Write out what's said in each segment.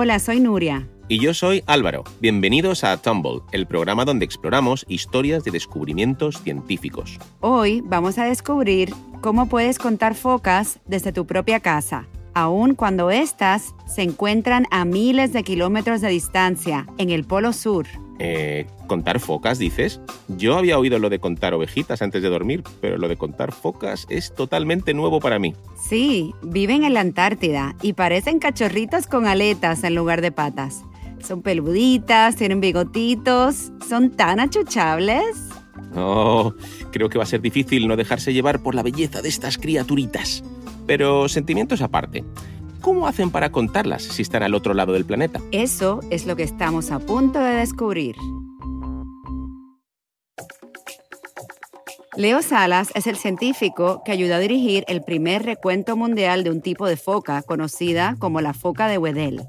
Hola, soy Nuria. Y yo soy Álvaro. Bienvenidos a Tumble, el programa donde exploramos historias de descubrimientos científicos. Hoy vamos a descubrir cómo puedes contar focas desde tu propia casa, aun cuando éstas se encuentran a miles de kilómetros de distancia en el Polo Sur. Eh, ¿Contar focas, dices? Yo había oído lo de contar ovejitas antes de dormir, pero lo de contar focas es totalmente nuevo para mí. Sí, viven en la Antártida y parecen cachorritos con aletas en lugar de patas. Son peluditas, tienen bigotitos, son tan achuchables. Oh, creo que va a ser difícil no dejarse llevar por la belleza de estas criaturitas. Pero sentimientos aparte. ¿Cómo hacen para contarlas si están al otro lado del planeta? Eso es lo que estamos a punto de descubrir. Leo Salas es el científico que ayudó a dirigir el primer recuento mundial de un tipo de foca conocida como la foca de Weddell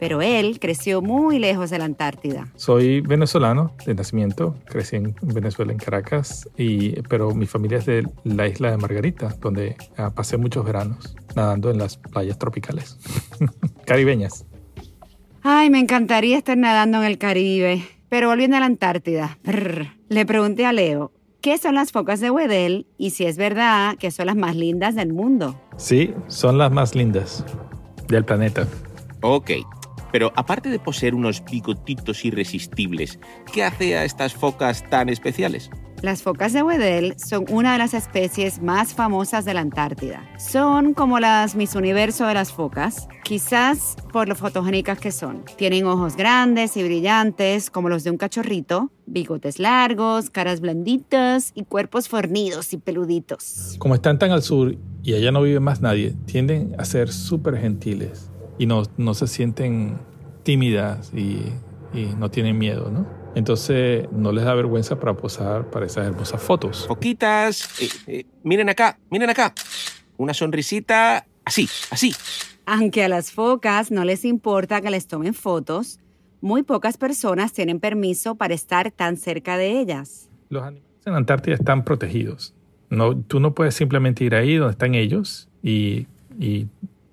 pero él creció muy lejos de la Antártida. Soy venezolano de nacimiento, crecí en Venezuela, en Caracas, y, pero mi familia es de la isla de Margarita, donde ah, pasé muchos veranos nadando en las playas tropicales, caribeñas. Ay, me encantaría estar nadando en el Caribe, pero volviendo a la Antártida, le pregunté a Leo, ¿Qué son las focas de Weddell y si es verdad que son las más lindas del mundo? Sí, son las más lindas del planeta. Ok, pero aparte de poseer unos bigotitos irresistibles, ¿qué hace a estas focas tan especiales? Las focas de Weddell son una de las especies más famosas de la Antártida. Son como las Miss Universo de las focas, quizás por lo fotogénicas que son. Tienen ojos grandes y brillantes como los de un cachorrito, bigotes largos, caras blanditas y cuerpos fornidos y peluditos. Como están tan al sur y allá no vive más nadie, tienden a ser súper gentiles y no, no se sienten tímidas y, y, no tienen miedo, ¿no? Entonces no les da vergüenza para posar para esas hermosas fotos. Poquitas, eh, eh, miren acá, miren acá, una sonrisita, así, así. Aunque a las focas no les importa que les tomen fotos, muy pocas personas tienen permiso para estar tan cerca de ellas. Los animales en Antártida están protegidos. No, tú no puedes simplemente ir ahí donde están ellos y, y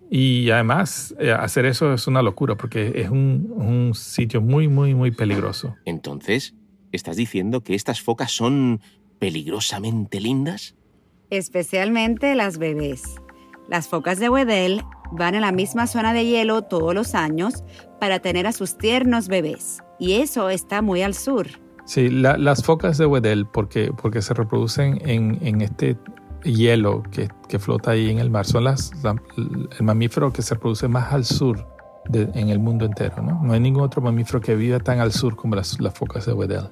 y además, eh, hacer eso es una locura porque es un, un, sitio muy, muy, muy peligroso. Entonces, ¿estás diciendo que estas focas son peligrosamente lindas? Especialmente las bebés. Las focas de Weddell van a la misma zona de hielo todos los años para tener a sus tiernos bebés. Y eso está muy al sur. Sí, las focas de Weddell, porque, porque se reproducen en, en este hielo que, que, flota ahí en el mar. Son las, el mamífero que se produce más al sur en el mundo entero. ¿no? no hay ningún otro mamífero que viva tan al sur como las focas de Weddell.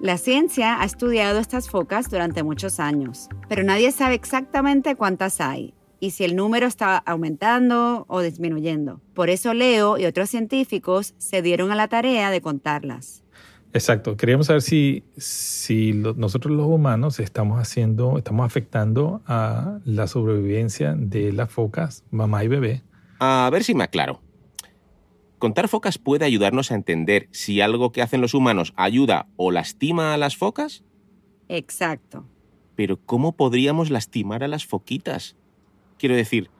La ciencia ha estudiado estas focas durante muchos años, pero nadie sabe exactamente cuántas hay y si el número está aumentando o disminuyendo. Por eso Leo y otros científicos se dieron a la tarea de contarlas. Exacto. Queríamos saber si, si nosotros los humanos estamos haciendo, estamos afectando a la sobrevivencia de las focas, mamá y bebé. A ver si me aclaro. ¿Contar focas puede ayudarnos a entender si algo que hacen los humanos ayuda o lastima a las focas? Exacto. Pero ¿cómo podríamos lastimar a las foquitas? Quiero decir,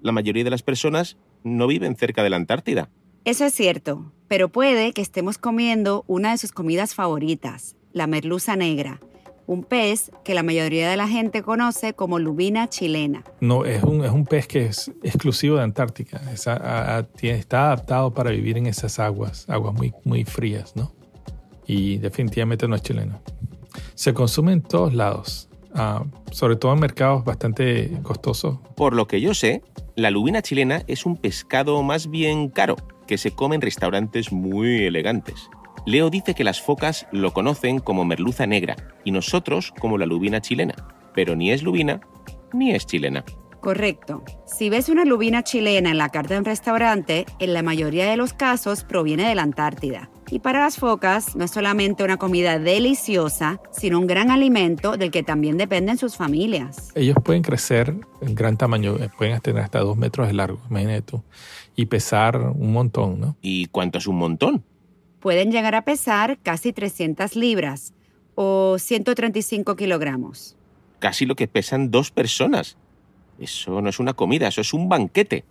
la mayoría de las personas no viven cerca de la Antártida. Eso es cierto, pero puede que estemos comiendo una de sus comidas favoritas, la merluza negra, un pez que la mayoría de la gente conoce como lubina chilena. No, es un, es un pez que es exclusivo de Antártica. está adaptado para vivir en esas aguas, aguas muy, muy frías, ¿no? Y definitivamente no es chileno. Se consume en todos lados, uh, sobre todo en mercados bastante costosos. Por lo que yo sé, la lubina chilena es un pescado más bien caro que se come en restaurantes muy elegantes. Leo dice que las focas lo conocen como merluza negra y nosotros como la lubina chilena, pero ni es lubina ni es chilena. Correcto. Si ves una lubina chilena en la carta de un restaurante, en la mayoría de los casos proviene de la Antártida. Y para las focas no es solamente una comida deliciosa, sino un gran alimento del que también dependen sus familias. Ellos pueden crecer en gran tamaño, eh, pueden tener hasta dos metros de largo, imagínate tú, y pesar un montón, ¿no? ¿Y cuánto es un montón? Pueden llegar a pesar casi 300 libras o 135 kilogramos. Casi lo que pesan dos personas. Eso no es una comida, eso es un banquete.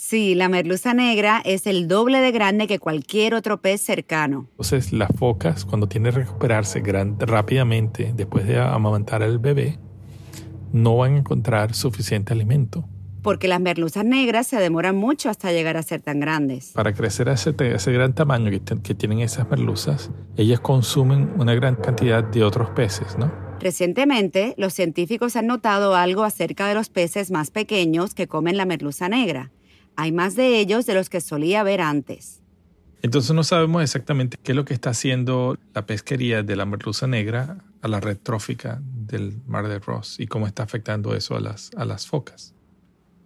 Sí, la merluza negra es el doble de grande que cualquier otro pez cercano. Entonces las focas cuando tienen que recuperarse rápidamente después de amamantar al bebé, no van a encontrar suficiente alimento. Porque las merluzas negras se demoran mucho hasta llegar a ser tan grandes. Para crecer a ese, ese gran tamaño que, que tienen esas merluzas, ellas consumen una gran cantidad de otros peces, ¿no? Recientemente, los científicos han notado algo acerca de los peces más pequeños que comen la merluza negra. Hay más de ellos de los que solía ver antes. Entonces no sabemos exactamente qué es lo que está haciendo la pesquería de la merluza negra a la red trófica del mar de Ross y cómo está afectando eso a las, a las focas.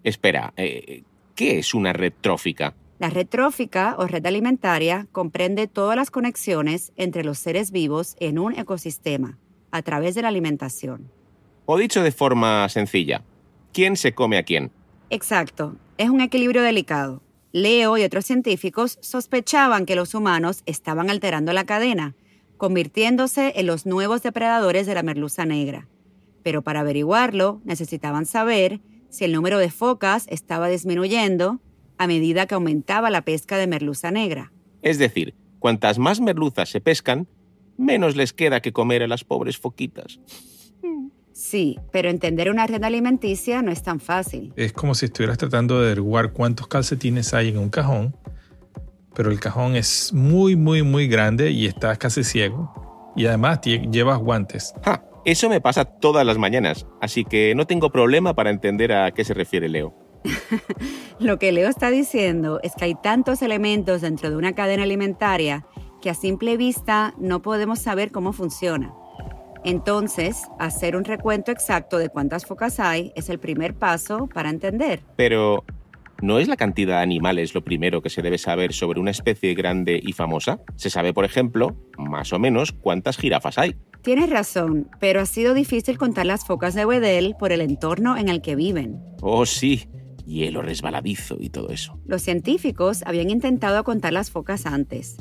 Espera, eh, ¿qué es una red trófica? La red trófica o red alimentaria comprende todas las conexiones entre los seres vivos en un ecosistema a través de la alimentación. O dicho de forma sencilla, ¿quién se come a quién? Exacto, es un equilibrio delicado. Leo y otros científicos sospechaban que los humanos estaban alterando la cadena, convirtiéndose en los nuevos depredadores de la merluza negra. Pero para averiguarlo necesitaban saber si el número de focas estaba disminuyendo a medida que aumentaba la pesca de merluza negra. Es decir, cuantas más merluzas se pescan, menos les queda que comer a las pobres foquitas. Sí, pero entender una red alimenticia no es tan fácil. Es como si estuvieras tratando de averiguar cuántos calcetines hay en un cajón, pero el cajón es muy, muy, muy grande y estás casi ciego. Y además llevas guantes. Ja, eso me pasa todas las mañanas, así que no tengo problema para entender a qué se refiere Leo. Lo que Leo está diciendo es que hay tantos elementos dentro de una cadena alimentaria que a simple vista no podemos saber cómo funciona. Entonces, hacer un recuento exacto de cuántas focas hay es el primer paso para entender. Pero, ¿no es la cantidad de animales lo primero que se debe saber sobre una especie grande y famosa? Se sabe, por ejemplo, más o menos cuántas jirafas hay. Tienes razón, pero ha sido difícil contar las focas de Wedel por el entorno en el que viven. Oh, sí, hielo resbaladizo y todo eso. Los científicos habían intentado contar las focas antes,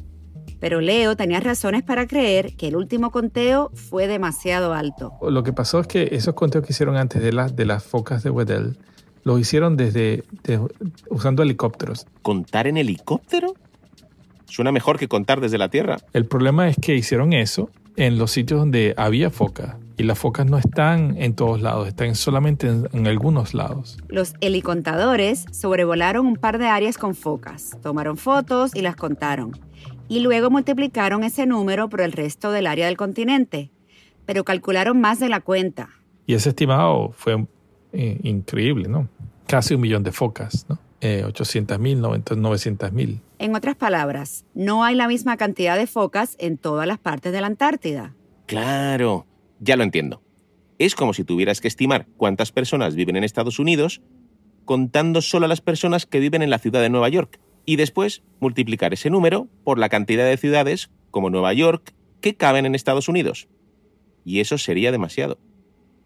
pero Leo tenía razones para creer que el último conteo fue demasiado alto. Lo que pasó es que esos conteos que hicieron antes de, las de las focas de Weddell los hicieron desde usando helicópteros. ¿Contar en helicóptero? Suena mejor que contar desde la Tierra. El problema es que hicieron eso en los sitios donde había focas y las focas no están en todos lados, están solamente en, en, algunos lados. Los helicontadores sobrevolaron un par de áreas con focas, tomaron fotos y las contaron y luego multiplicaron ese número por el resto del área del continente, pero calcularon más de la cuenta. Y ese estimado fue eh, increíble, ¿no? Casi un millón de focas, ¿no? Eh, 800 mil, 900 mil. En otras palabras, no hay la misma cantidad de focas en todas las partes de la Antártida. Claro, ya lo entiendo. Es como si tuvieras que estimar cuántas personas viven en Estados Unidos contando solo a las personas que viven en la ciudad de Nueva York y después multiplicar ese número por la cantidad de ciudades, como Nueva York, que caben en Estados Unidos. Y eso sería demasiado.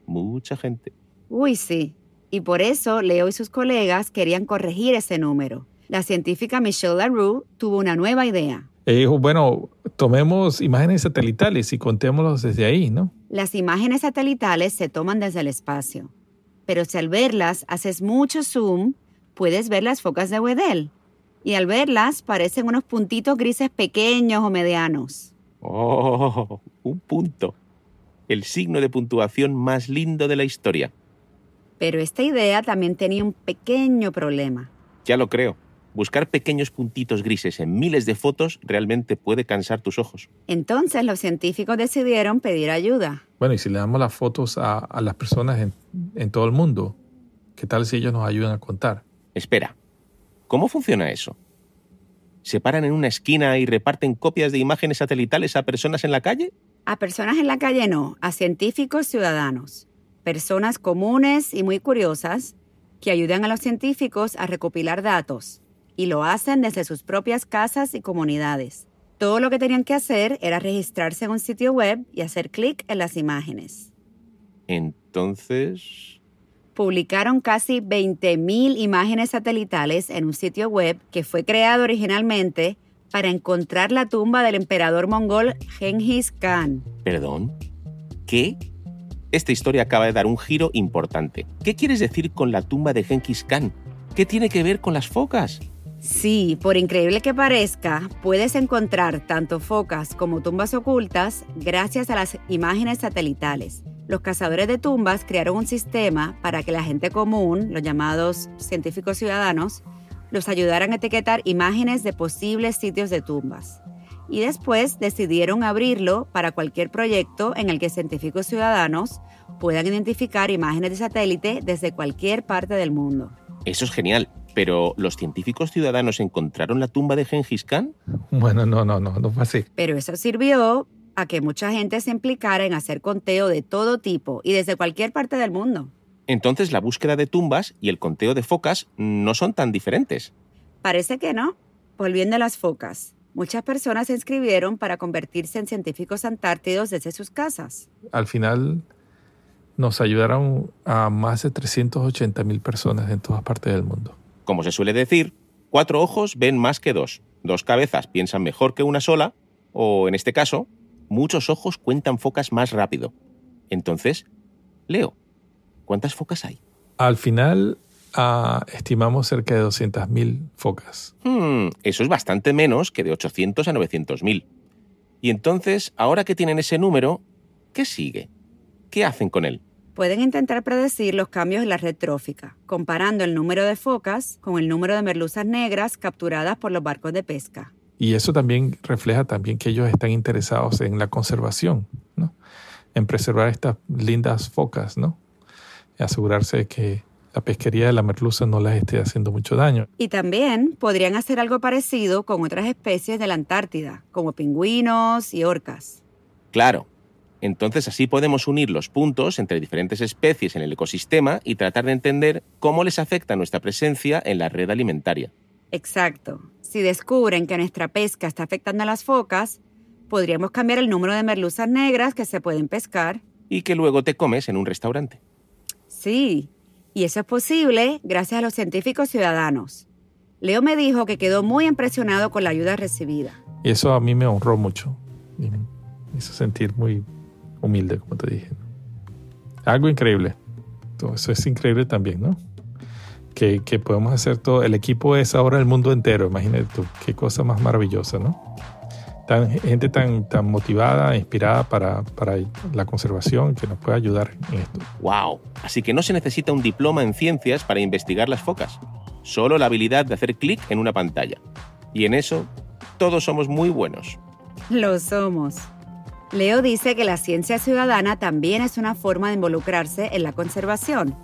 Mucha gente. Uy, sí. Y por eso Leo y sus colegas querían corregir ese número. La científica Michelle LaRue tuvo una nueva idea. dijo, bueno, tomemos imágenes satelitales y contémoslos desde ahí, ¿no? Las imágenes satelitales se toman desde el espacio. Pero si al verlas haces mucho zoom, puedes ver las focas de Weddell y al verlas parecen unos puntitos grises pequeños o medianos. ¡Oh! Un punto. El signo de puntuación más lindo de la historia. Pero esta idea también tenía un pequeño problema. Ya lo creo. Buscar pequeños puntitos grises en miles de fotos realmente puede cansar tus ojos. Entonces los científicos decidieron pedir ayuda. Bueno, y si le damos las fotos a, a las personas en, en todo el mundo, ¿qué tal si ellos nos ayudan a contar? Espera, ¿Cómo funciona eso? ¿Se paran en una esquina y reparten copias de imágenes satelitales a personas en la calle? A personas en la calle no, a científicos ciudadanos. Personas comunes y muy curiosas que ayudan a los científicos a recopilar datos y lo hacen desde sus propias casas y comunidades. Todo lo que tenían que hacer era registrarse en un sitio web y hacer clic en las imágenes. Entonces publicaron casi 20.000 imágenes satelitales en un sitio web que fue creado originalmente para encontrar la tumba del emperador mongol Genghis Khan. ¿Perdón? ¿Qué? Esta historia acaba de dar un giro importante. ¿Qué quieres decir con la tumba de Genghis Khan? ¿Qué tiene que ver con las focas? Sí, por increíble que parezca, puedes encontrar tanto focas como tumbas ocultas gracias a las imágenes satelitales. Los cazadores de tumbas crearon un sistema para que la gente común, los llamados científicos ciudadanos, los ayudaran a etiquetar imágenes de posibles sitios de tumbas. Y después decidieron abrirlo para cualquier proyecto en el que científicos ciudadanos puedan identificar imágenes de satélite desde cualquier parte del mundo. Eso es genial. Pero, ¿los científicos ciudadanos encontraron la tumba de Gengis Khan? Bueno, no, no, no, no fue así. Pero eso sirvió a que mucha gente se implicara en hacer conteo de todo tipo y desde cualquier parte del mundo. Entonces la búsqueda de tumbas y el conteo de focas no son tan diferentes. Parece que no. Volviendo a las focas. Muchas personas se inscribieron para convertirse en científicos antártidos desde sus casas. Al final nos ayudaron a más de 380 mil personas en todas partes del mundo. Como se suele decir, cuatro ojos ven más que dos, dos cabezas piensan mejor que una sola, o en este caso, muchos ojos cuentan focas más rápido. Entonces, Leo, ¿cuántas focas hay? Al final ah, estimamos cerca de 200.000 focas. Hmm, eso es bastante menos que de 800 a 900.000. Y entonces, ahora que tienen ese número, ¿qué sigue? ¿Qué hacen con él? pueden intentar predecir los cambios en la red trófica, comparando el número de focas con el número de merluzas negras capturadas por los barcos de pesca. Y eso también refleja también que ellos están interesados en la conservación, ¿no? en preservar estas lindas focas, ¿no? Y asegurarse de que la pesquería de la merluza no las esté haciendo mucho daño. Y también podrían hacer algo parecido con otras especies de la Antártida, como pingüinos y orcas. Claro, entonces así podemos unir los puntos entre diferentes especies en el ecosistema y tratar de entender cómo les afecta nuestra presencia en la red alimentaria. Exacto. Si descubren que nuestra pesca está afectando a las focas, podríamos cambiar el número de merluzas negras que se pueden pescar. Y que luego te comes en un restaurante. Sí, y eso es posible gracias a los científicos ciudadanos. Leo me dijo que quedó muy impresionado con la ayuda recibida. Y eso a mí me honró mucho. me hizo sentir muy humilde, como te dije. Algo increíble. Todo eso es increíble también, ¿no? Que, que, podemos hacer todo. El equipo es ahora el mundo entero, imagínate tú. Qué cosa más maravillosa, ¿no? Tan, gente tan, tan motivada, inspirada para, para la conservación que nos puede ayudar en esto. ¡Wow! Así que no se necesita un diploma en ciencias para investigar las focas. Solo la habilidad de hacer clic en una pantalla. Y en eso, todos somos muy buenos. Lo somos. Leo dice que la ciencia ciudadana también es una forma de involucrarse en la conservación,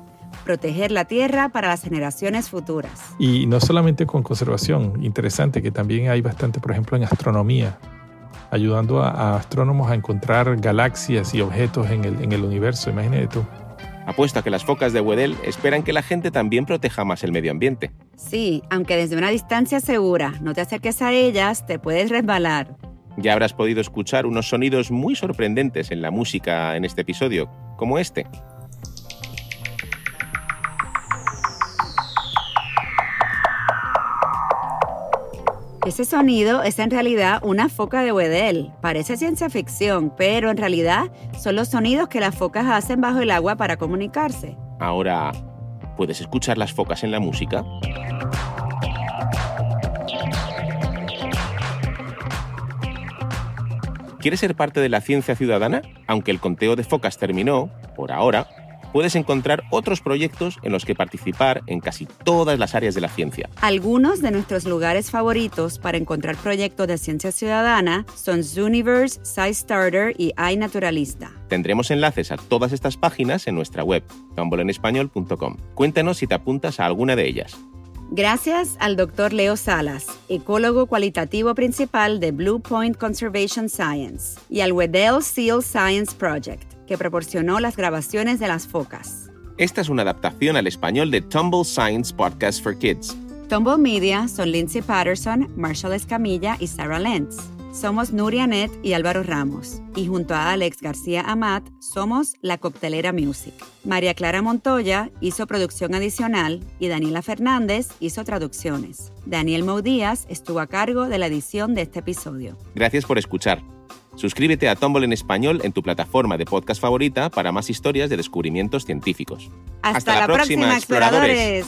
proteger la tierra para las generaciones futuras. Y no solamente con conservación, interesante que también hay bastante, por ejemplo, en astronomía, ayudando a, astrónomos a encontrar galaxias y objetos en el, en el universo, imagínate tú. Apuesto a que las focas de Weddell esperan que la gente también proteja más el medio ambiente. Sí, aunque desde una distancia segura, no te acerques a ellas, te puedes resbalar. Ya habrás podido escuchar unos sonidos muy sorprendentes en la música en este episodio, como este. Ese sonido es en realidad una foca de Weddell. Parece ciencia ficción, pero en realidad son los sonidos que las focas hacen bajo el agua para comunicarse. Ahora, ¿puedes escuchar las focas en la música? ¿Quieres ser parte de la ciencia ciudadana? Aunque el conteo de focas terminó, por ahora, puedes encontrar otros proyectos en los que participar en casi todas las áreas de la ciencia. Algunos de nuestros lugares favoritos para encontrar proyectos de ciencia ciudadana son Zooniverse, SciStarter y iNaturalista. Tendremos enlaces a todas estas páginas en nuestra web, tumbleenespañol.com. Cuéntanos si te apuntas a alguna de ellas. Gracias al Dr. Leo Salas, ecólogo cualitativo principal de Blue Point Conservation Science, y al Weddell Seal Science Project, que proporcionó las grabaciones de las focas. Esta es una adaptación al español de Tumble Science Podcast for Kids. Tumble Media son Lindsay Patterson, Marshall Escamilla y Sarah Lentz. Somos Nuria Net y Álvaro Ramos, y junto a Alex García Amat somos La Coctelera Music. María Clara Montoya hizo producción adicional y Daniela Fernández hizo traducciones. Daniel Moudías estuvo a cargo de la edición de este episodio. Gracias por escuchar. Suscríbete a Tumble en español en tu plataforma de podcast favorita para más historias de descubrimientos científicos. Hasta, la, próxima, exploradores.